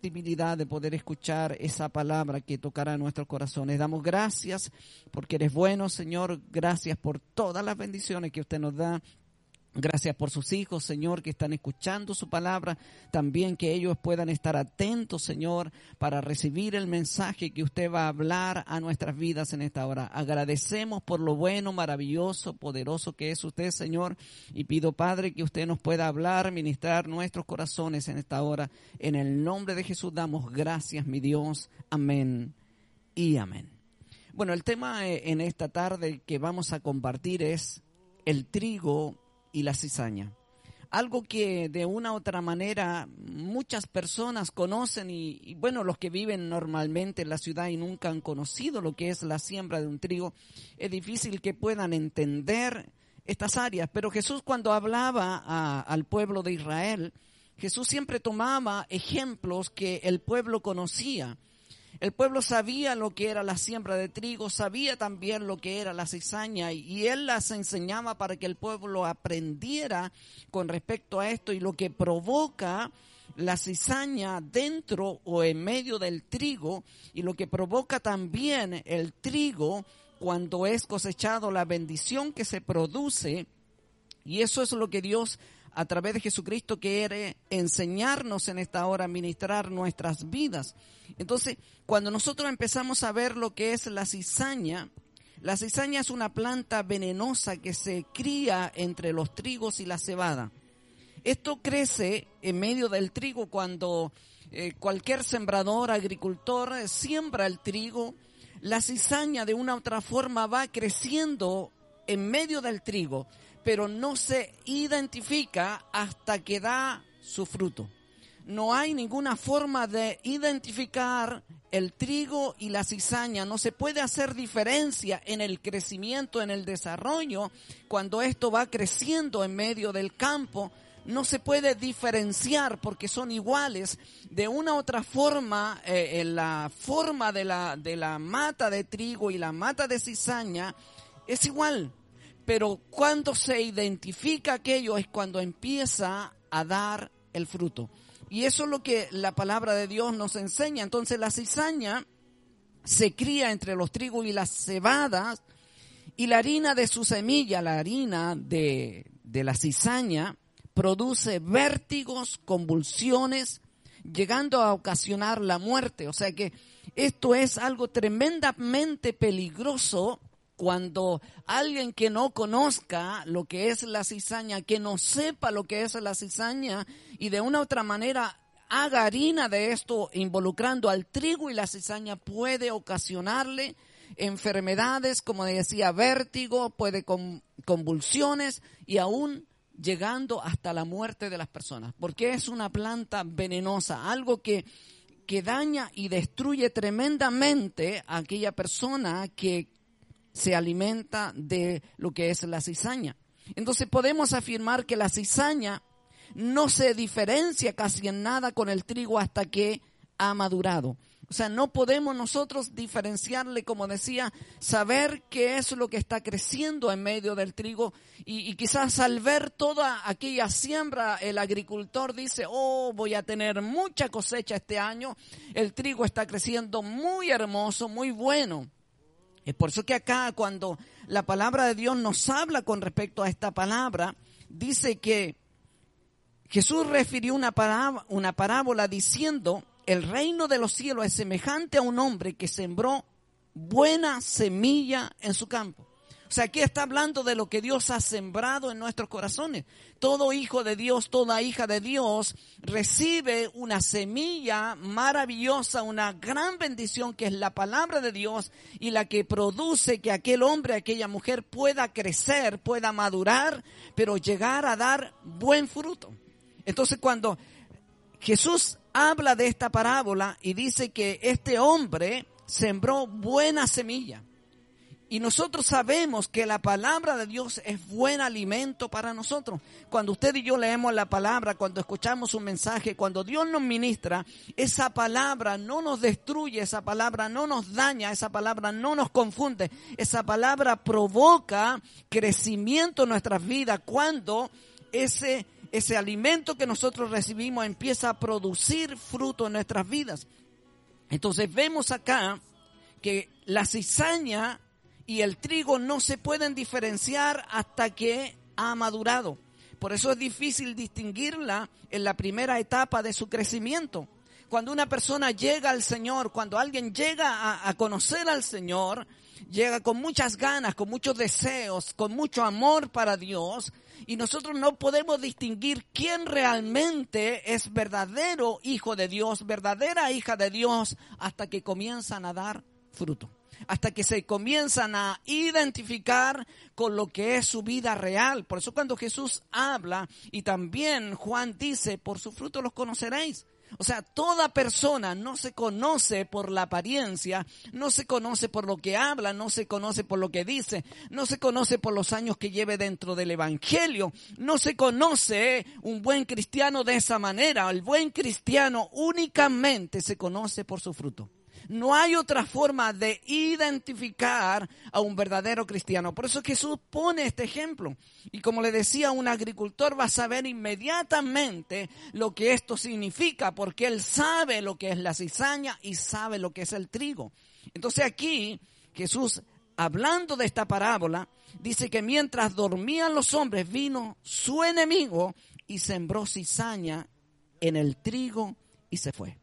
de poder escuchar esa palabra que tocará nuestros corazones. Damos gracias porque eres bueno, Señor. Gracias por todas las bendiciones que usted nos da. Gracias por sus hijos, Señor, que están escuchando su palabra. También que ellos puedan estar atentos, Señor, para recibir el mensaje que usted va a hablar a nuestras vidas en esta hora. Agradecemos por lo bueno, maravilloso, poderoso que es usted, Señor. Y pido, Padre, que usted nos pueda hablar, ministrar nuestros corazones en esta hora. En el nombre de Jesús damos gracias, mi Dios. Amén y amén. Bueno, el tema eh, en esta tarde que vamos a compartir es el trigo y la cizaña. Algo que de una u otra manera muchas personas conocen y, bueno, los que viven normalmente en la ciudad y nunca han conocido lo que es la siembra de un trigo, es difícil que puedan entender estas áreas. Pero Jesús cuando hablaba al pueblo de Israel, Jesús siempre tomaba ejemplos que el pueblo conocía el pueblo sabía lo que era la siembra de trigo, sabía también lo que era la cizaña y él las enseñaba para que el pueblo aprendiera con respecto a esto y lo que provoca la cizaña dentro o en medio del trigo y lo que provoca también el trigo cuando es cosechado, la bendición que se produce. Y eso es lo que Dios a través de Jesucristo quiere enseñarnos en esta hora, ministrar nuestras vidas. Entonces, cuando nosotros empezamos a ver lo que es la cizaña, la cizaña es una planta venenosa que se cría entre los trigos y la cebada. Esto crece en medio del trigo cuando eh, cualquier sembrador, agricultor, siembra el trigo. La cizaña de una u otra forma va creciendo en medio del trigo pero no se identifica hasta que da su fruto. No hay ninguna forma de identificar el trigo y la cizaña. No se puede hacer diferencia en el crecimiento, en el desarrollo, cuando esto va creciendo en medio del campo. No se puede diferenciar porque son iguales. De una u otra forma, eh, la forma de la, de la mata de trigo y la mata de cizaña es igual pero cuando se identifica aquello es cuando empieza a dar el fruto. Y eso es lo que la palabra de Dios nos enseña. Entonces la cizaña se cría entre los trigos y las cebadas y la harina de su semilla, la harina de, de la cizaña, produce vértigos, convulsiones, llegando a ocasionar la muerte. O sea que esto es algo tremendamente peligroso cuando alguien que no conozca lo que es la cizaña, que no sepa lo que es la cizaña y de una u otra manera haga harina de esto involucrando al trigo y la cizaña puede ocasionarle enfermedades, como decía, vértigo, puede con convulsiones y aún llegando hasta la muerte de las personas, porque es una planta venenosa, algo que, que daña y destruye tremendamente a aquella persona que se alimenta de lo que es la cizaña. Entonces podemos afirmar que la cizaña no se diferencia casi en nada con el trigo hasta que ha madurado. O sea, no podemos nosotros diferenciarle, como decía, saber qué es lo que está creciendo en medio del trigo y, quizás al ver toda aquella siembra, el agricultor dice, oh, voy a tener mucha cosecha este año, el trigo está creciendo muy hermoso, muy bueno. Es por eso que acá cuando la palabra de Dios nos habla con respecto a esta palabra, dice que Jesús refirió una parábola, una parábola diciendo, el reino de los cielos es semejante a un hombre que sembró buena semilla en su campo. O sea, aquí está hablando de lo que Dios ha sembrado en nuestros corazones. Todo hijo de Dios, toda hija de Dios recibe una semilla maravillosa, una gran bendición que es la palabra de Dios y la que produce que aquel hombre, aquella mujer pueda crecer, pueda madurar, pero llegar a dar buen fruto. Entonces cuando Jesús habla de esta parábola y dice que este hombre sembró buena semilla. Y nosotros sabemos que la palabra de Dios es buen alimento para nosotros. Cuando usted y yo leemos la palabra, cuando escuchamos un mensaje, cuando Dios nos ministra, esa palabra no nos destruye, esa palabra no nos daña, esa palabra no nos confunde, esa palabra provoca crecimiento en nuestras vidas cuando ese, ese alimento que nosotros recibimos empieza a producir fruto en nuestras vidas. Entonces vemos acá que la cizaña y el trigo no se pueden diferenciar hasta que ha madurado. Por eso es difícil distinguirla en la primera etapa de su crecimiento. Cuando una persona llega al Señor, cuando alguien llega a, conocer al Señor, llega con muchas ganas, con muchos deseos, con mucho amor para Dios, y nosotros no podemos distinguir quién realmente es verdadero hijo de Dios, verdadera hija de Dios, hasta que comienzan a dar fruto hasta que se comienzan a identificar con lo que es su vida real. Por eso cuando Jesús habla y también Juan dice, por su fruto los conoceréis. O sea, toda persona no se conoce por la apariencia, no se conoce por lo que habla, no se conoce por lo que dice, no se conoce por los años que lleve dentro del Evangelio, no se conoce un buen cristiano de esa manera. El buen cristiano únicamente se conoce por su fruto. No hay otra forma de identificar a un verdadero cristiano. Por eso Jesús pone este ejemplo. Y como le decía, un agricultor va a saber inmediatamente lo que esto significa, porque él sabe lo que es la cizaña y sabe lo que es el trigo. Entonces aquí Jesús, hablando de esta parábola, dice que mientras dormían los hombres, vino su enemigo y sembró cizaña en el trigo y se fue.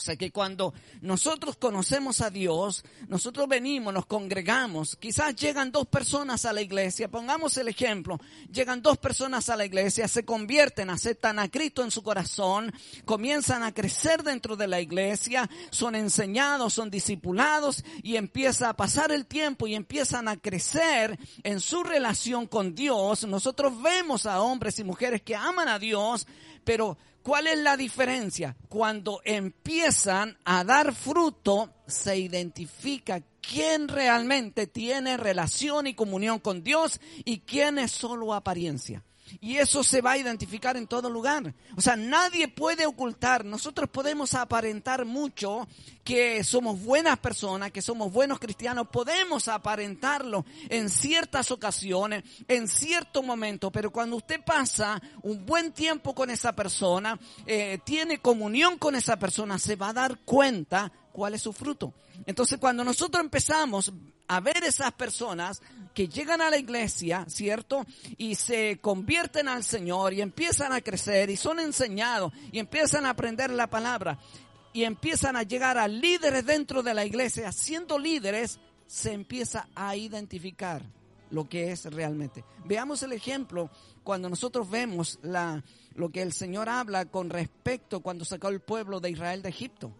O sea que cuando nosotros conocemos a Dios, nosotros venimos, nos congregamos, quizás llegan dos personas a la iglesia, pongamos el ejemplo, llegan dos personas a la iglesia, se convierten, aceptan a Cristo en su corazón, comienzan a crecer dentro de la iglesia, son enseñados, son discipulados y empieza a pasar el tiempo y empiezan a crecer en su relación con Dios. Nosotros vemos a hombres y mujeres que aman a Dios, pero ¿Cuál es la diferencia? Cuando empiezan a dar fruto, se identifica quién realmente tiene relación y comunión con Dios y quién es solo apariencia. Y eso se va a identificar en todo lugar. O sea, nadie puede ocultar. Nosotros podemos aparentar mucho que somos buenas personas, que somos buenos cristianos. Podemos aparentarlo en ciertas ocasiones, en cierto momento. Pero cuando usted pasa un buen tiempo con esa persona, eh, tiene comunión con esa persona, se va a dar cuenta cuál es su fruto. Entonces, cuando nosotros empezamos a ver esas personas que llegan a la iglesia, ¿cierto? Y se convierten al Señor y empiezan a crecer y son enseñados y empiezan a aprender la palabra y empiezan a llegar a líderes dentro de la iglesia, siendo líderes, se empieza a identificar lo que es realmente. Veamos el ejemplo cuando nosotros vemos la, lo que el Señor habla con respecto cuando sacó el pueblo de Israel de Egipto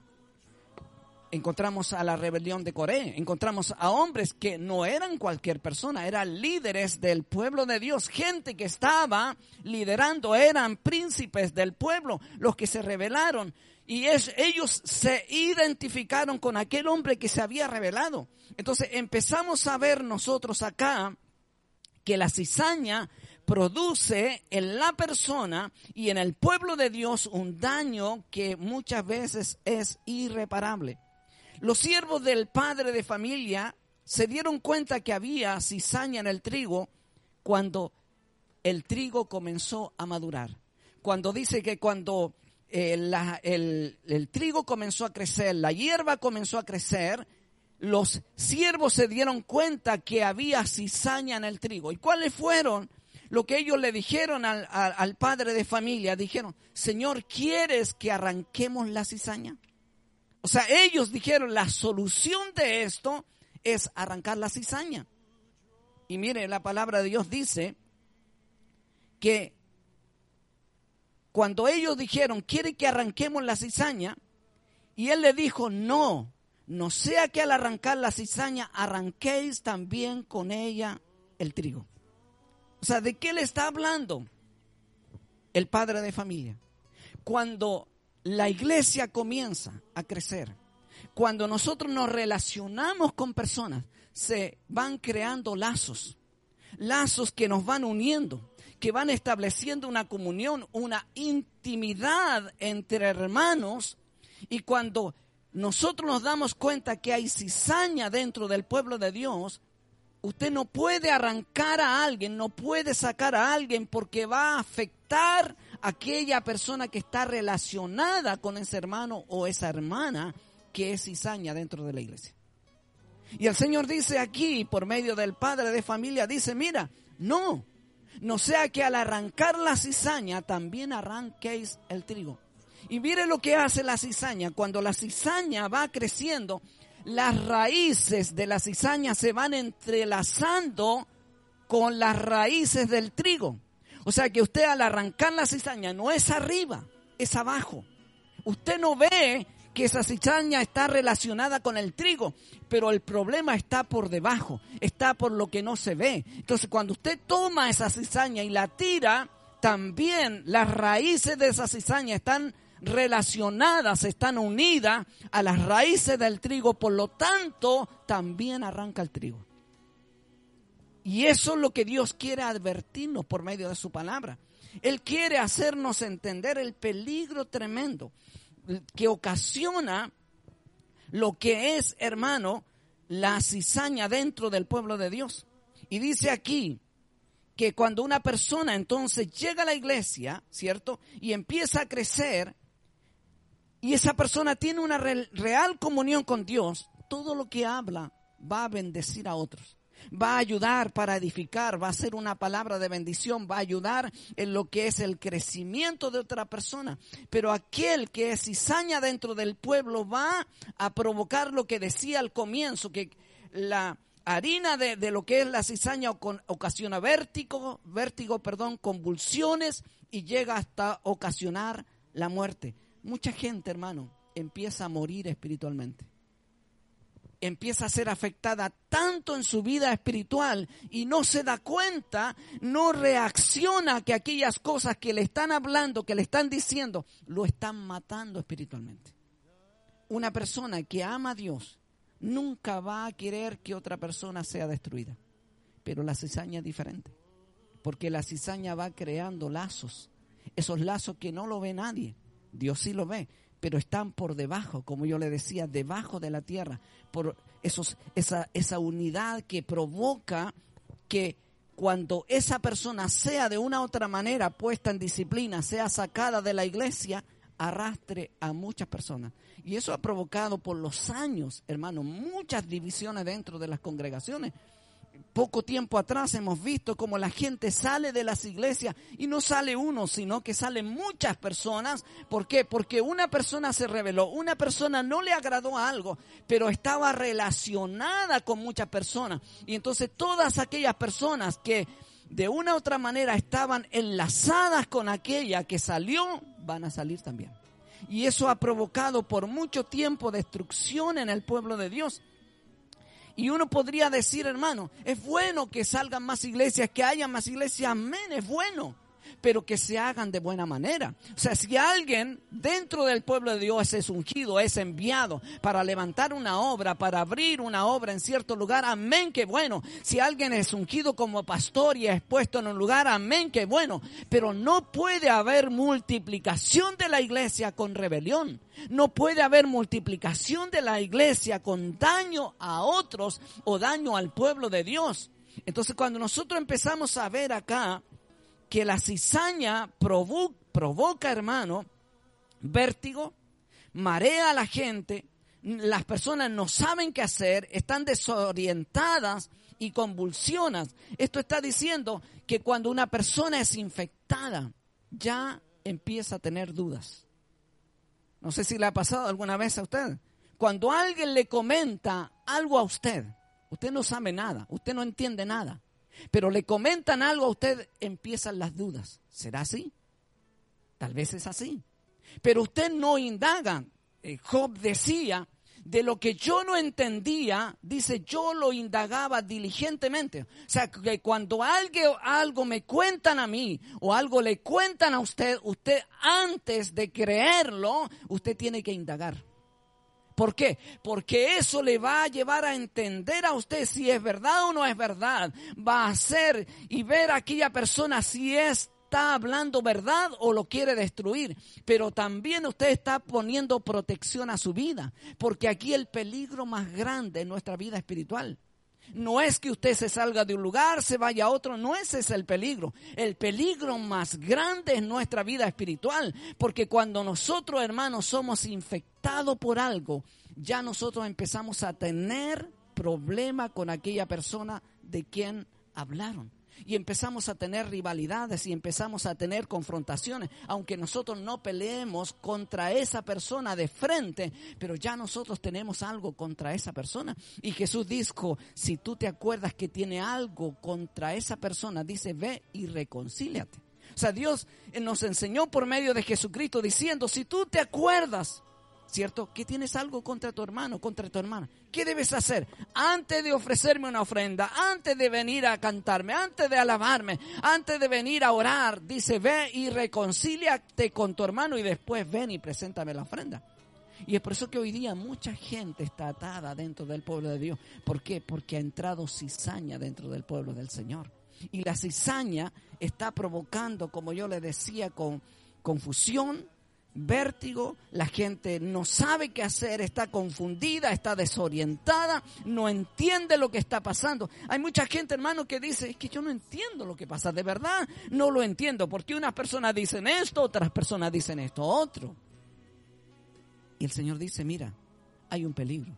encontramos a la rebelión de Corea, encontramos a hombres que no eran cualquier persona, eran líderes del pueblo de Dios, gente que estaba liderando, eran príncipes del pueblo, los que se rebelaron. Y es, ellos se identificaron con aquel hombre que se había rebelado. Entonces empezamos a ver nosotros acá que la cizaña produce en la persona y en el pueblo de Dios un daño que muchas veces es irreparable. Los siervos del padre de familia se dieron cuenta que había cizaña en el trigo cuando el trigo comenzó a madurar. Cuando dice que cuando eh, el, trigo comenzó a crecer, la hierba comenzó a crecer, los siervos se dieron cuenta que había cizaña en el trigo. ¿Y cuáles fueron lo que ellos le dijeron al, al, padre de familia? Dijeron, Señor, ¿quieres que arranquemos la cizaña? O sea, ellos dijeron, la solución de esto es arrancar la cizaña. Y mire, la palabra de Dios dice que cuando ellos dijeron, quiere que arranquemos la cizaña, y él le dijo, no, no sea que al arrancar la cizaña arranquéis también con ella el trigo. O sea, ¿de qué le está hablando el padre de familia? Cuando la iglesia comienza a crecer, cuando nosotros nos relacionamos con personas, se van creando lazos, lazos que nos van uniendo, que van estableciendo una comunión, una intimidad entre hermanos. Y cuando nosotros nos damos cuenta que hay cizaña dentro del pueblo de Dios, usted no puede arrancar a alguien, no puede sacar a alguien porque va a afectar aquella persona que está relacionada con ese hermano o esa hermana que es cizaña dentro de la iglesia. Y el Señor dice aquí, por medio del padre de familia, dice, mira, no, no sea que al arrancar la cizaña también arranquéis el trigo. Y mire lo que hace la cizaña. Cuando la cizaña va creciendo, las raíces de la cizaña se van entrelazando con las raíces del trigo. O sea que usted al arrancar la cizaña no es arriba, es abajo. Usted no ve que esa cizaña está relacionada con el trigo, pero el problema está por debajo, está por lo que no se ve. Entonces, cuando usted toma esa cizaña y la tira, también las raíces de esa cizaña están relacionadas, están unidas a las raíces del trigo, por lo tanto, también arranca el trigo. Y eso es lo que Dios quiere advertirnos por medio de su palabra. Él quiere hacernos entender el peligro tremendo que ocasiona lo que es, hermano, la cizaña dentro del pueblo de Dios. Y dice aquí que cuando una persona entonces llega a la iglesia, ¿cierto? Y empieza a crecer, y esa persona tiene una real comunión con Dios, todo lo que habla va a bendecir a otros va a ayudar para edificar, va a ser una palabra de bendición, va a ayudar en lo que es el crecimiento de otra persona. Pero aquel que es cizaña dentro del pueblo va a provocar lo que decía al comienzo, que la harina de, de lo que es la cizaña ocasiona vértigo, vértigo, perdón, convulsiones y llega hasta ocasionar la muerte. Mucha gente, hermano, empieza a morir espiritualmente empieza a ser afectada tanto en su vida espiritual y no se da cuenta, no reacciona que aquellas cosas que le están hablando, que le están diciendo, lo están matando espiritualmente. Una persona que ama a Dios nunca va a querer que otra persona sea destruida. Pero la cizaña es diferente, porque la cizaña va creando lazos, esos lazos que no lo ve nadie, Dios sí lo ve, pero están por debajo, como yo le decía, debajo de la tierra, por esos, esa, esa unidad que provoca que cuando esa persona sea de una u otra manera puesta en disciplina, sea sacada de la iglesia, arrastre a muchas personas. Y eso ha provocado por los años, hermano, muchas divisiones dentro de las congregaciones poco tiempo atrás hemos visto cómo la gente sale de las iglesias y no sale uno, sino que salen muchas personas. ¿Por qué? Porque una persona se reveló, una persona no le agradó algo, pero estaba relacionada con muchas personas. Y entonces todas aquellas personas que de una u otra manera estaban enlazadas con aquella que salió, van a salir también. Y eso ha provocado por mucho tiempo destrucción en el pueblo de Dios. Y uno podría decir, hermano, es bueno que salgan más iglesias, que haya más iglesias, amén, es bueno pero que se hagan de buena manera. O sea, si alguien dentro del pueblo de Dios es ungido, es enviado para levantar una obra, para abrir una obra en cierto lugar, amén, que bueno. Si alguien es ungido como pastor y es puesto en un lugar, amén, que bueno. Pero no puede haber multiplicación de la iglesia con rebelión. No puede haber multiplicación de la iglesia con daño a otros o daño al pueblo de Dios. Entonces cuando nosotros empezamos a ver acá que la cizaña provoca, hermano, vértigo, marea a la gente, las personas no saben qué hacer, están desorientadas y convulsionas. Esto está diciendo que cuando una persona es infectada, ya empieza a tener dudas. No sé si le ha pasado alguna vez a usted. Cuando alguien le comenta algo a usted, usted no sabe nada, usted no entiende nada pero le comentan algo a usted, empiezan las dudas. ¿Será así? Tal vez es así. Pero usted no indaga. Eh, Job decía de lo que yo no entendía, dice, yo lo indagaba diligentemente. O sea, que cuando algo, algo me cuentan a mí o algo le cuentan a usted, usted antes de creerlo, usted tiene que indagar. ¿Por qué? Porque eso le va a llevar a entender a usted si es verdad o no es verdad. Va a hacer y ver a aquella persona si es está hablando verdad o lo quiere destruir, pero también usted está poniendo protección a su vida, porque aquí el peligro más grande en nuestra vida espiritual. No es que usted se salga de un lugar, se vaya a otro, no ese es el peligro. El peligro más grande es nuestra vida espiritual, porque cuando nosotros hermanos somos infectados por algo, ya nosotros empezamos a tener problema con aquella persona de quien hablaron y empezamos a tener rivalidades y empezamos a tener confrontaciones, aunque nosotros no peleemos contra esa persona de frente, pero ya nosotros tenemos algo contra esa persona. Y Jesús dijo, si tú te acuerdas que tiene algo contra esa persona, dice, ve y reconcíliate. O sea, Dios nos enseñó por medio de Jesucristo diciendo, si tú te acuerdas ¿cierto? Que tienes algo contra tu hermano, contra tu hermana. ¿Qué debes hacer? Antes de ofrecerme una ofrenda, antes de venir a cantarme, antes de alabarme, antes de venir a orar, dice, ve y reconcíliate con tu hermano y después ven y preséntame la ofrenda. Y es por eso que hoy día mucha gente está atada dentro del pueblo de Dios. ¿Por qué? Porque ha entrado cizaña dentro del pueblo del Señor. Y la cizaña está provocando, como yo le decía, con confusión, vértigo, la gente no sabe qué hacer, está confundida, está desorientada, no entiende lo que está pasando. Hay mucha gente, hermano, que dice, es que yo no entiendo lo que pasa, de verdad no lo entiendo, porque unas personas dicen esto, otras personas dicen esto, otro. Y el Señor dice, mira, hay un peligro.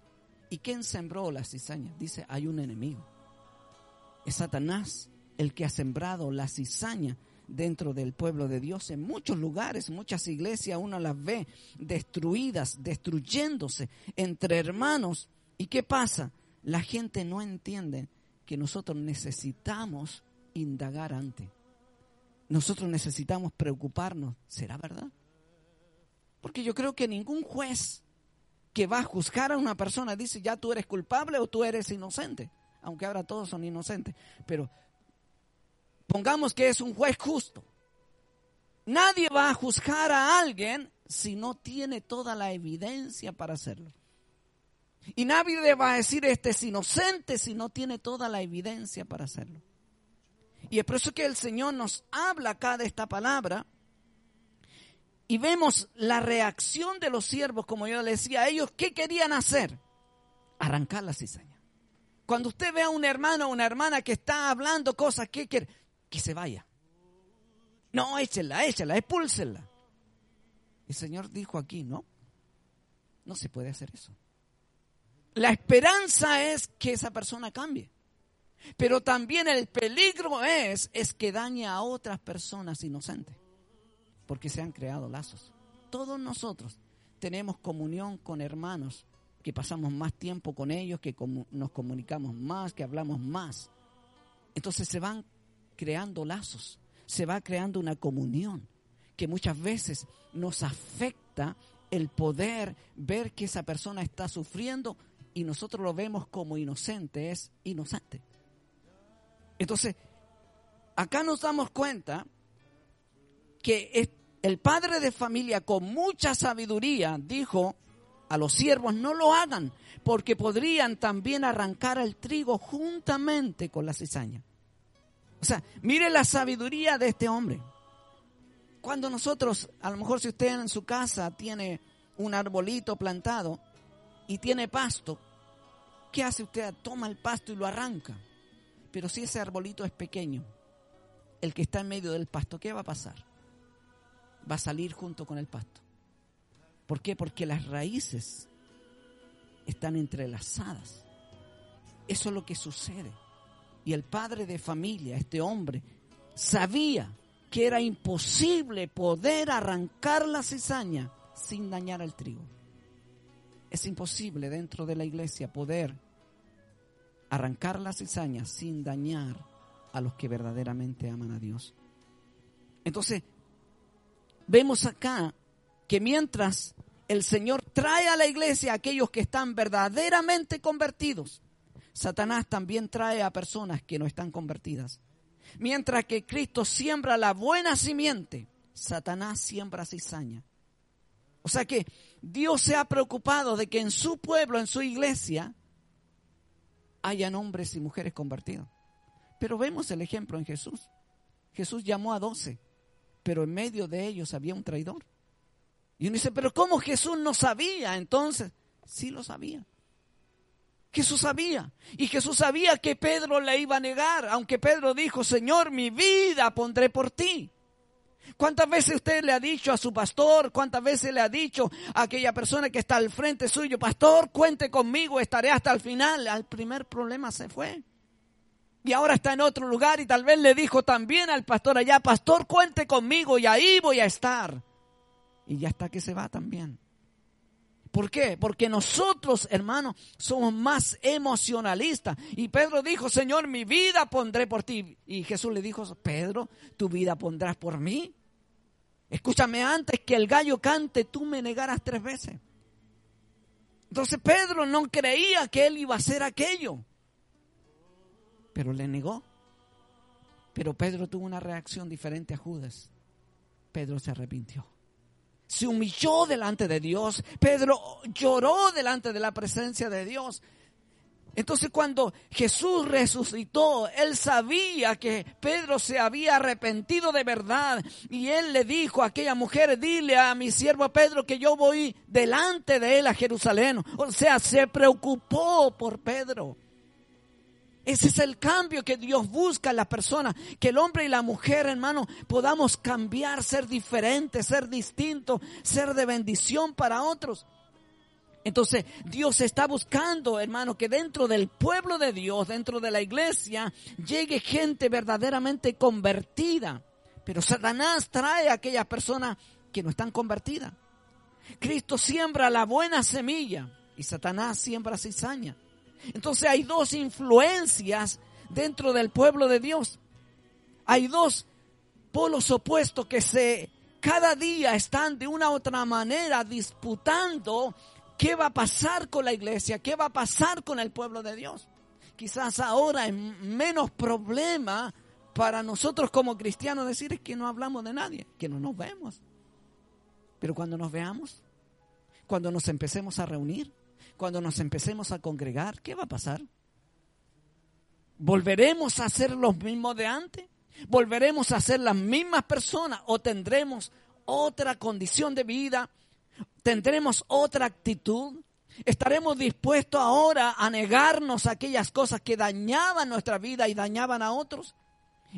¿Y quién sembró la cizaña? Dice, hay un enemigo. Es Satanás el que ha sembrado la cizaña dentro del pueblo de Dios. En muchos lugares, muchas iglesias, uno las ve destruidas, destruyéndose entre hermanos. ¿Y qué pasa? La gente no entiende que nosotros necesitamos indagar antes. Nosotros necesitamos preocuparnos. ¿Será verdad? Porque yo creo que ningún juez que va a juzgar a una persona dice ya tú eres culpable o tú eres inocente. Aunque ahora todos son inocentes. Pero Pongamos que es un juez justo. Nadie va a juzgar a alguien si no tiene toda la evidencia para hacerlo. Y nadie va a decir este es inocente si no tiene toda la evidencia para hacerlo. Y es por eso que el Señor nos habla acá de esta palabra. Y vemos la reacción de los siervos, como yo le decía ellos, ¿qué querían hacer? Arrancar la cizaña. Cuando usted ve a un hermano o una hermana que está hablando cosas, ¿qué quiere? Que se vaya. No, échenla, échenla, expúlsenla. El Señor dijo aquí, no, no se puede hacer eso. La esperanza es que esa persona cambie. Pero también el peligro es, es que dañe a otras personas inocentes. Porque se han creado lazos. Todos nosotros tenemos comunión con hermanos que pasamos más tiempo con ellos, que nos comunicamos más, que hablamos más. Entonces se van creando lazos, se va creando una comunión que muchas veces nos afecta el poder ver que esa persona está sufriendo y nosotros lo vemos como inocente, es inocente. Entonces, acá nos damos cuenta que el padre de familia con mucha sabiduría dijo a los siervos, no lo hagan, porque podrían también arrancar el trigo juntamente con la cizaña. O sea, mire la sabiduría de este hombre. Cuando nosotros, a lo mejor si usted en su casa tiene un arbolito plantado y tiene pasto, ¿qué hace usted? Toma el pasto y lo arranca. Pero si ese arbolito es pequeño, el que está en medio del pasto, ¿qué va a pasar? Va a salir junto con el pasto. ¿Por qué? Porque las raíces están entrelazadas. Eso es lo que sucede. Y el padre de familia, este hombre, sabía que era imposible poder arrancar la cizaña sin dañar al trigo. Es imposible dentro de la iglesia poder arrancar la cizaña sin dañar a los que verdaderamente aman a Dios. Entonces, vemos acá que mientras el Señor trae a la iglesia a aquellos que están verdaderamente convertidos. Satanás también trae a personas que no están convertidas. Mientras que Cristo siembra la buena simiente, Satanás siembra cizaña. O sea que Dios se ha preocupado de que en su pueblo, en su iglesia, hayan hombres y mujeres convertidos. Pero vemos el ejemplo en Jesús. Jesús llamó a doce, pero en medio de ellos había un traidor. Y uno dice, pero ¿cómo Jesús no sabía entonces? Sí lo sabía. Jesús sabía. Y Jesús sabía que Pedro le iba a negar, aunque Pedro dijo, Señor, mi vida pondré por ti. ¿Cuántas veces usted le ha dicho a su pastor? ¿Cuántas veces le ha dicho a aquella persona que está al frente suyo, pastor, cuente conmigo, estaré hasta el final? Al primer problema se fue. Y ahora está en otro lugar y tal vez le dijo también al pastor allá, pastor, cuente conmigo y ahí voy a estar. Y ya está que se va también. ¿Por qué? Porque nosotros, hermanos, somos más emocionalistas. Y Pedro dijo, Señor, mi vida pondré por ti. Y Jesús le dijo, Pedro, tu vida pondrás por mí. Escúchame, antes que el gallo cante, tú me negarás tres veces. Entonces Pedro no creía que él iba a hacer aquello. Pero le negó. Pero Pedro tuvo una reacción diferente a Judas. Pedro se arrepintió se humilló delante de Dios. Pedro lloró delante de la presencia de Dios. Entonces cuando Jesús resucitó, él sabía que Pedro se había arrepentido de verdad y él le dijo a aquella mujer, dile a mi siervo Pedro que yo voy delante de él a Jerusalén. O sea, se preocupó por Pedro. Ese es el cambio que Dios busca en la persona, que el hombre y la mujer, hermano, podamos cambiar, ser diferentes, ser distintos, ser de bendición para otros. Entonces Dios está buscando, hermano, que dentro del pueblo de Dios, dentro de la iglesia, llegue gente verdaderamente convertida. Pero Satanás trae a aquellas personas que no están convertidas. Cristo siembra la buena semilla y Satanás siembra cizaña. Entonces hay dos influencias dentro del pueblo de Dios. Hay dos polos opuestos que se cada día están de una u otra manera disputando qué va a pasar con la iglesia, qué va a pasar con el pueblo de Dios. Quizás ahora es menos problema para nosotros como cristianos decir que no hablamos de nadie, que no nos vemos. Pero cuando nos veamos, cuando nos empecemos a reunir, cuando nos empecemos a congregar, ¿qué va a pasar? ¿Volveremos a ser los mismos de antes? ¿Volveremos a ser las mismas personas o tendremos otra condición de vida? ¿Tendremos otra actitud? ¿Estaremos dispuestos ahora a negarnos aquellas cosas que dañaban nuestra vida y dañaban a otros?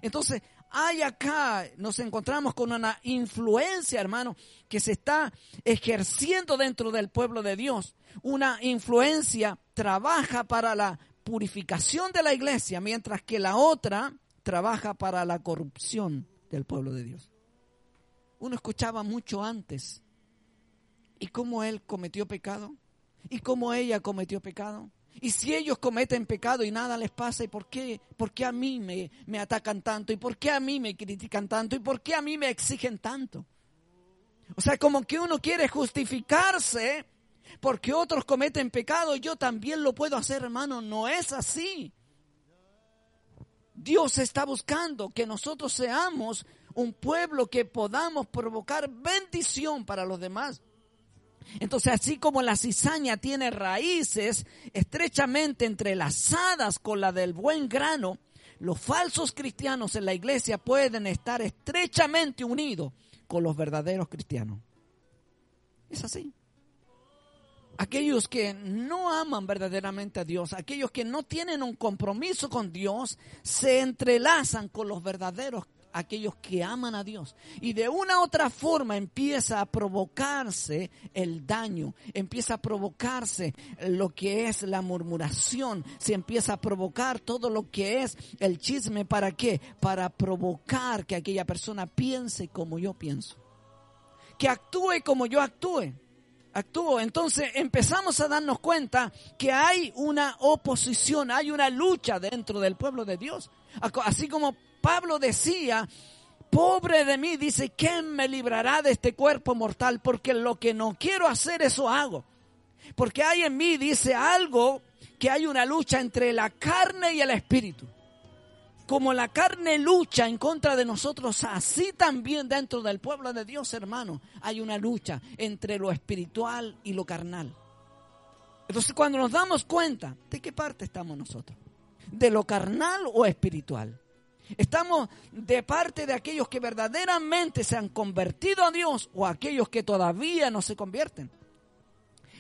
Entonces, hay acá, nos encontramos con una influencia, hermano, que se está ejerciendo dentro del pueblo de Dios. Una influencia trabaja para la purificación de la iglesia, mientras que la otra trabaja para la corrupción del pueblo de Dios. Uno escuchaba mucho antes. ¿Y cómo él cometió pecado? ¿Y cómo ella cometió pecado? Y si ellos cometen pecado y nada les pasa, ¿y por qué, por qué a mí me, me atacan tanto? ¿Y por qué a mí me critican tanto? ¿Y por qué a mí me exigen tanto? O sea, como que uno quiere justificarse porque otros cometen pecado, yo también lo puedo hacer, hermano. No es así. Dios está buscando que nosotros seamos un pueblo que podamos provocar bendición para los demás. Entonces, así como la cizaña tiene raíces estrechamente entrelazadas con la del buen grano, los falsos cristianos en la iglesia pueden estar estrechamente unidos con los verdaderos cristianos. Es así. Aquellos que no aman verdaderamente a Dios, aquellos que no tienen un compromiso con Dios, se entrelazan con los verdaderos aquellos que aman a Dios. Y de una u otra forma empieza a provocarse el daño, empieza a provocarse lo que es la murmuración, se empieza a provocar todo lo que es el chisme. ¿Para qué? Para provocar que aquella persona piense como yo pienso. Que actúe como yo actúe actúo. Entonces empezamos a darnos cuenta que hay una oposición, hay una lucha dentro del pueblo de Dios. Así como Pablo decía, pobre de mí, dice, ¿quién me librará de este cuerpo mortal? Porque lo que no quiero hacer, eso hago. Porque hay en mí, dice algo, que hay una lucha entre la carne y el espíritu. Como la carne lucha en contra de nosotros, así también dentro del pueblo de Dios, hermano, hay una lucha entre lo espiritual y lo carnal. Entonces, cuando nos damos cuenta, ¿de qué parte estamos nosotros? ¿De lo carnal o espiritual? Estamos de parte de aquellos que verdaderamente se han convertido a Dios o aquellos que todavía no se convierten.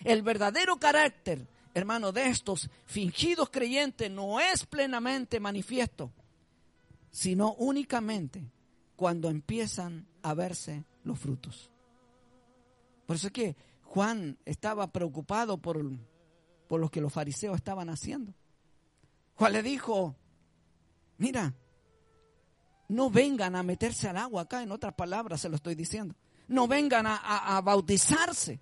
El verdadero carácter, hermano, de estos fingidos creyentes no es plenamente manifiesto, sino únicamente cuando empiezan a verse los frutos. Por eso es que Juan estaba preocupado por, por lo que los fariseos estaban haciendo. Juan le dijo, mira, no vengan a meterse al agua acá, en otras palabras se lo estoy diciendo. No vengan a, bautizarse.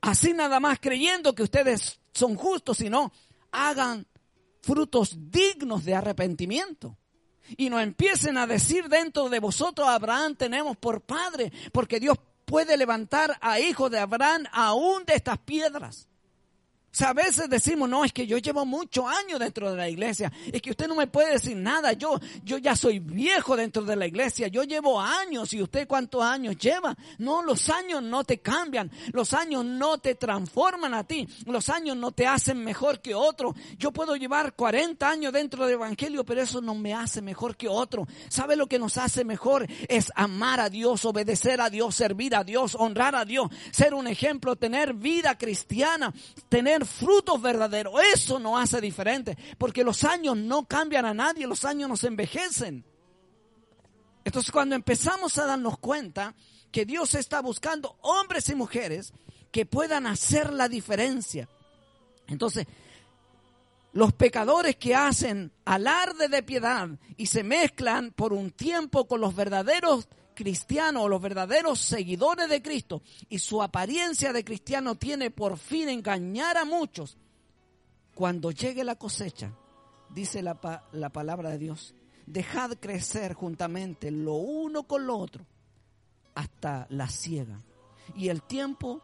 Así nada más creyendo que ustedes son justos, sino hagan frutos dignos de arrepentimiento. Y no empiecen a decir dentro de vosotros, Abraham tenemos por padre, porque Dios puede levantar a hijos de Abraham aún de estas piedras a veces decimos, no, es que yo llevo muchos años dentro de la iglesia. Es que usted no me puede decir nada. Yo, yo ya soy viejo dentro de la iglesia. Yo llevo años. ¿Y usted cuántos años lleva? No, los años no te cambian. Los años no te transforman a ti. Los años no te hacen mejor que otro. Yo puedo llevar 40 años dentro del evangelio, pero eso no me hace mejor que otro. ¿Sabe lo que nos hace mejor? Es amar a Dios, obedecer a Dios, servir a Dios, honrar a Dios, ser un ejemplo, tener vida cristiana, tener frutos verdaderos. Eso no hace diferente, porque los años no cambian a nadie, los años nos envejecen. Entonces cuando empezamos a darnos cuenta que Dios está buscando hombres y mujeres que puedan hacer la diferencia. Entonces, los pecadores que hacen alarde de piedad y se mezclan por un tiempo con los verdaderos cristiano o los verdaderos seguidores de Cristo y su apariencia de cristiano tiene por fin engañar a muchos, cuando llegue la cosecha, dice la, la palabra de Dios, dejad crecer juntamente lo uno con lo otro hasta la siega. Y el tiempo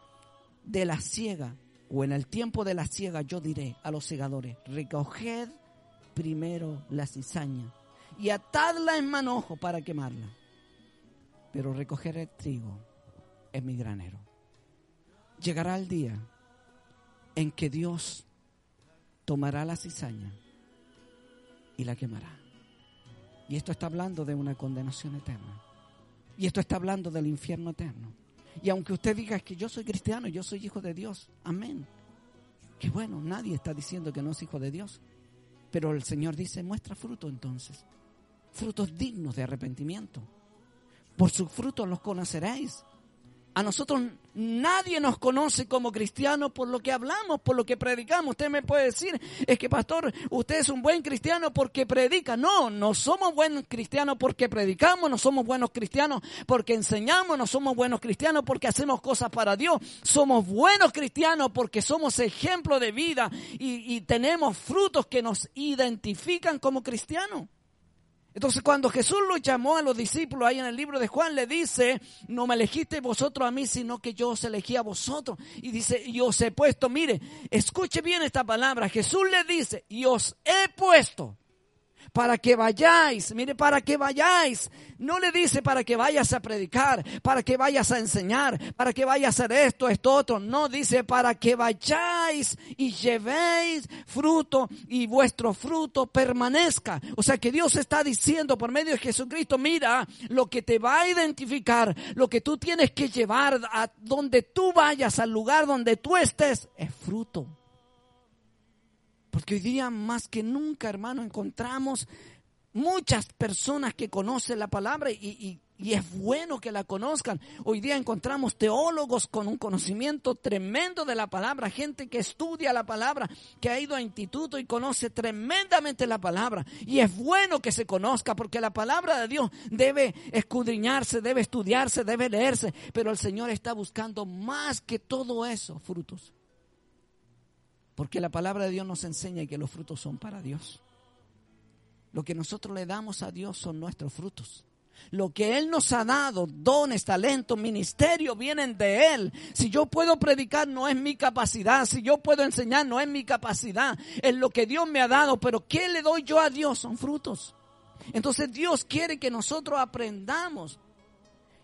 de la siega, o en el tiempo de la siega, yo diré a los segadores, recoged primero la cizaña y atadla en manojo para quemarla pero recoger el trigo en mi granero. Llegará el día en que Dios tomará la cizaña y la quemará. Y esto está hablando de una condenación eterna. Y esto está hablando del infierno eterno. Y aunque usted diga que yo soy cristiano, yo soy hijo de Dios, amén. Que bueno, nadie está diciendo que no es hijo de Dios. Pero el Señor dice, muestra fruto entonces. Frutos dignos de arrepentimiento. Por sus frutos los conoceréis. A nosotros nadie nos conoce como cristianos por lo que hablamos, por lo que predicamos. Usted me puede decir, es que pastor, usted es un buen cristiano porque predica. No, no somos buenos cristianos porque predicamos, no somos buenos cristianos porque enseñamos, no somos buenos cristianos porque hacemos cosas para Dios. Somos buenos cristianos porque somos ejemplo de vida y, y tenemos frutos que nos identifican como cristianos. Entonces cuando Jesús lo llamó a los discípulos ahí en el libro de Juan, le dice, no me elegiste vosotros a mí, sino que yo os elegí a vosotros. Y dice, y os he puesto, mire, escuche bien esta palabra. Jesús le dice, y os he puesto para que vayáis, mire, para que vayáis. No le dice para que vayas a predicar, para que vayas a enseñar, para que vayas a hacer esto, esto, otro. No dice para que vayáis y llevéis fruto y vuestro fruto permanezca. O sea que Dios está diciendo por medio de Jesucristo, mira, lo que te va a identificar, lo que tú tienes que llevar a donde tú vayas, al lugar donde tú estés, es fruto. Porque hoy día más que nunca, hermano, encontramos muchas personas que conocen la palabra y, es bueno que la conozcan. Hoy día encontramos teólogos con un conocimiento tremendo de la palabra, gente que estudia la palabra, que ha ido a instituto y conoce tremendamente la palabra. Y es bueno que se conozca porque la palabra de Dios debe escudriñarse, debe estudiarse, debe leerse. Pero el Señor está buscando más que todo eso, frutos. Porque la palabra de Dios nos enseña que los frutos son para Dios. Lo que nosotros le damos a Dios son nuestros frutos. Lo que Él nos ha dado, dones, talentos, ministerio, vienen de Él. Si yo puedo predicar, no es mi capacidad. Si yo puedo enseñar, no es mi capacidad. Es lo que Dios me ha dado. Pero ¿qué le doy yo a Dios? Son frutos. Entonces Dios quiere que nosotros aprendamos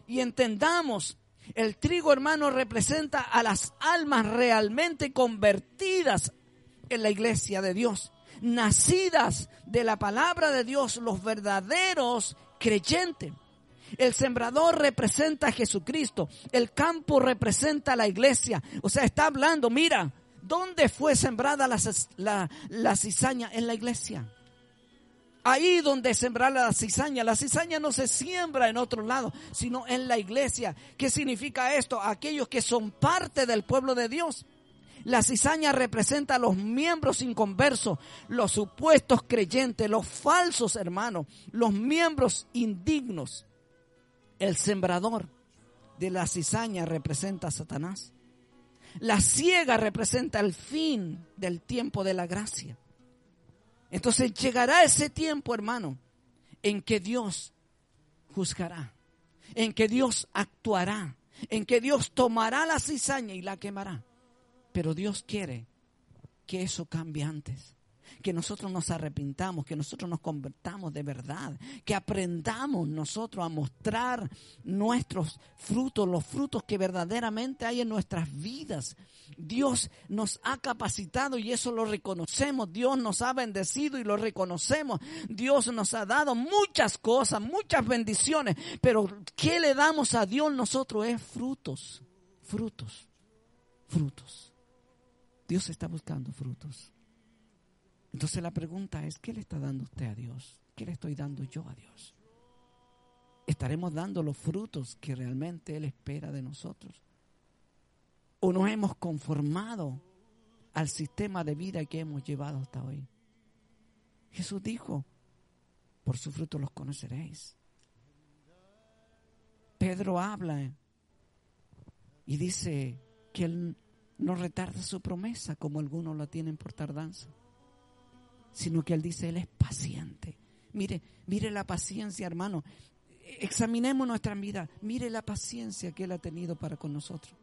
y entendamos. El trigo, hermano, representa a las almas realmente convertidas en la iglesia de Dios. Nacidas de la palabra de Dios, los verdaderos creyente. El sembrador representa a Jesucristo. El campo representa a la iglesia. O sea, está hablando, mira, ¿dónde fue sembrada la, la, cizaña? En la iglesia. Ahí donde sembrar la cizaña. La cizaña no se siembra en otro lado, sino en la iglesia. ¿Qué significa esto? Aquellos que son parte del pueblo de Dios. La cizaña representa a los miembros inconversos, los supuestos creyentes, los falsos hermanos, los miembros indignos. El sembrador de la cizaña representa a Satanás. La ciega representa el fin del tiempo de la gracia. Entonces llegará ese tiempo, hermano, en que Dios juzgará, en que Dios actuará, en que Dios tomará la cizaña y la quemará. Pero Dios quiere que eso cambie antes. Que nosotros nos arrepintamos, que nosotros nos convertamos de verdad, que aprendamos nosotros a mostrar nuestros frutos, los frutos que verdaderamente hay en nuestras vidas. Dios nos ha capacitado y eso lo reconocemos. Dios nos ha bendecido y lo reconocemos. Dios nos ha dado muchas cosas, muchas bendiciones. Pero ¿qué le damos a Dios nosotros? Es frutos, frutos, frutos. Dios está buscando frutos. Entonces la pregunta es, ¿qué le está dando usted a Dios? ¿Qué le estoy dando yo a Dios? ¿Estaremos dando los frutos que realmente Él espera de nosotros? ¿O nos hemos conformado al sistema de vida que hemos llevado hasta hoy? Jesús dijo, por su fruto los conoceréis. Pedro habla y dice que Él no retarda su promesa como algunos la tienen por tardanza, sino que Él dice, Él es paciente. Mire, mire la paciencia, hermano. Examinemos nuestra vida. Mire la paciencia que Él ha tenido para con nosotros.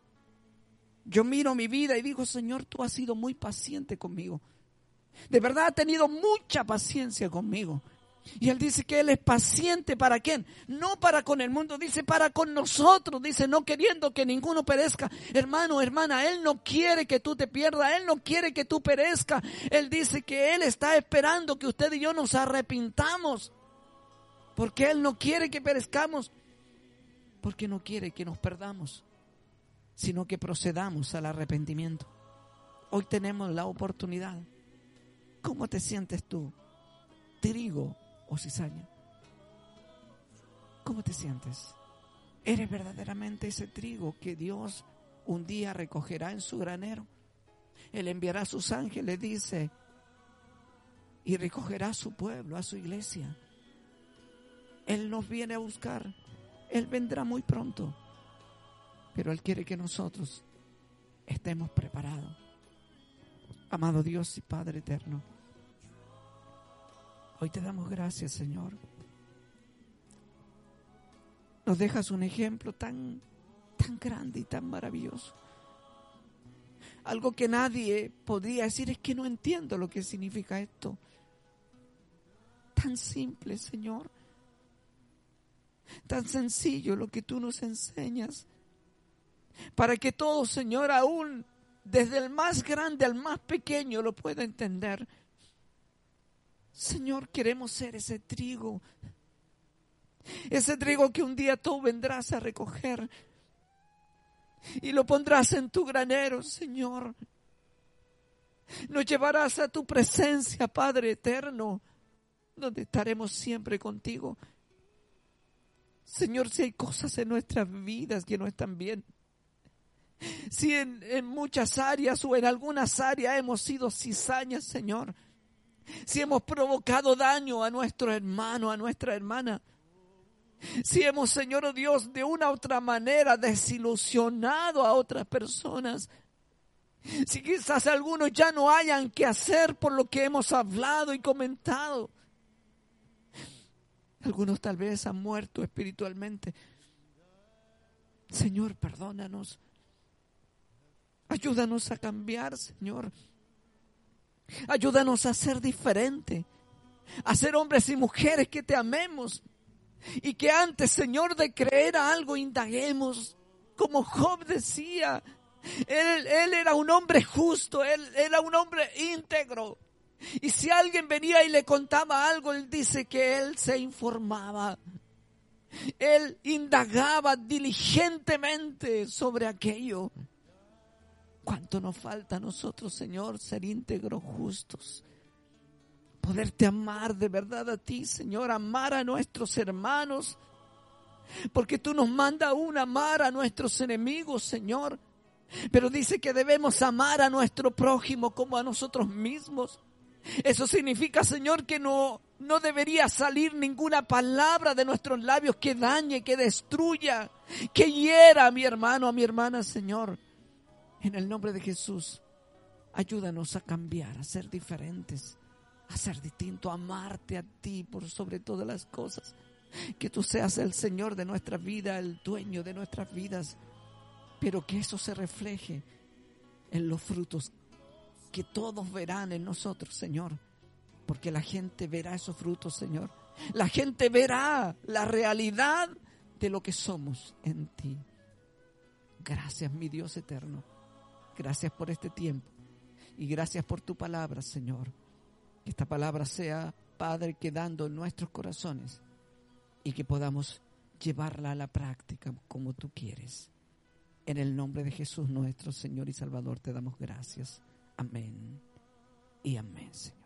Yo miro mi vida y digo, Señor, tú has sido muy paciente conmigo. De verdad ha tenido mucha paciencia conmigo. Y él dice que él es paciente para quién? No para con el mundo, dice para con nosotros, dice no queriendo que ninguno perezca. Hermano, hermana, él no quiere que tú te pierdas, él no quiere que tú perezca. Él dice que él está esperando que usted y yo nos arrepintamos. Porque él no quiere que perezcamos, porque no quiere que nos perdamos, sino que procedamos al arrepentimiento. Hoy tenemos la oportunidad. ¿Cómo te sientes tú? Trigo o cizaña. ¿Cómo te sientes? ¿Eres verdaderamente ese trigo que Dios un día recogerá en su granero? Él enviará a sus ángeles, dice, y recogerá a su pueblo, a su iglesia. Él nos viene a buscar. Él vendrá muy pronto. Pero Él quiere que nosotros estemos preparados. Amado Dios y Padre eterno. Hoy te damos gracias, Señor. Nos dejas un ejemplo tan, tan grande y tan maravilloso. Algo que nadie podría decir es que no entiendo lo que significa esto. Tan simple, Señor. Tan sencillo lo que tú nos enseñas. Para que todo, Señor, aún desde el más grande al más pequeño lo pueda entender. Señor, queremos ser ese trigo. Ese trigo que un día tú vendrás a recoger y lo pondrás en tu granero, Señor. Nos llevarás a tu presencia, Padre eterno, donde estaremos siempre contigo. Señor, si hay cosas en nuestras vidas que no están bien, si en, en muchas áreas o en algunas áreas hemos sido cizañas, Señor, si hemos provocado daño a nuestro hermano, a nuestra hermana, si hemos, Señor oh Dios, de una u otra manera desilusionado a otras personas, si quizás algunos ya no hayan que hacer por lo que hemos hablado y comentado. Algunos tal vez han muerto espiritualmente. Señor, perdónanos. Ayúdanos a cambiar, Señor. Ayúdanos a ser diferente. A ser hombres y mujeres que te amemos. Y que antes, Señor, de creer a algo, indaguemos. Como Job decía, él, él, era un hombre justo, él era un hombre íntegro. Y si alguien venía y le contaba algo, él dice que él se informaba. Él indagaba diligentemente sobre aquello. ¿Cuánto nos falta a nosotros, Señor, ser íntegros, justos? Poderte amar de verdad a ti, Señor, amar a nuestros hermanos. Porque tú nos mandas un amar a nuestros enemigos, Señor. Pero dice que debemos amar a nuestro prójimo como a nosotros mismos. Eso significa, Señor, que no, no debería salir ninguna palabra de nuestros labios que dañe, que destruya, que hiera a mi hermano, a mi hermana, Señor. En el nombre de Jesús, ayúdanos a cambiar, a ser diferentes, a ser distintos, a amarte a ti por sobre todas las cosas. Que tú seas el Señor de nuestra vida, el dueño de nuestras vidas, pero que eso se refleje en los frutos que todos verán en nosotros, Señor. Porque la gente verá esos frutos, Señor. La gente verá la realidad de lo que somos en ti. Gracias, mi Dios eterno. Gracias por este tiempo. Y gracias por tu palabra, Señor. Que esta palabra sea, Padre, quedando en nuestros corazones y que podamos llevarla a la práctica como tú quieres. En el nombre de Jesús nuestro Señor y Salvador te damos gracias. Amén y amén, Señor.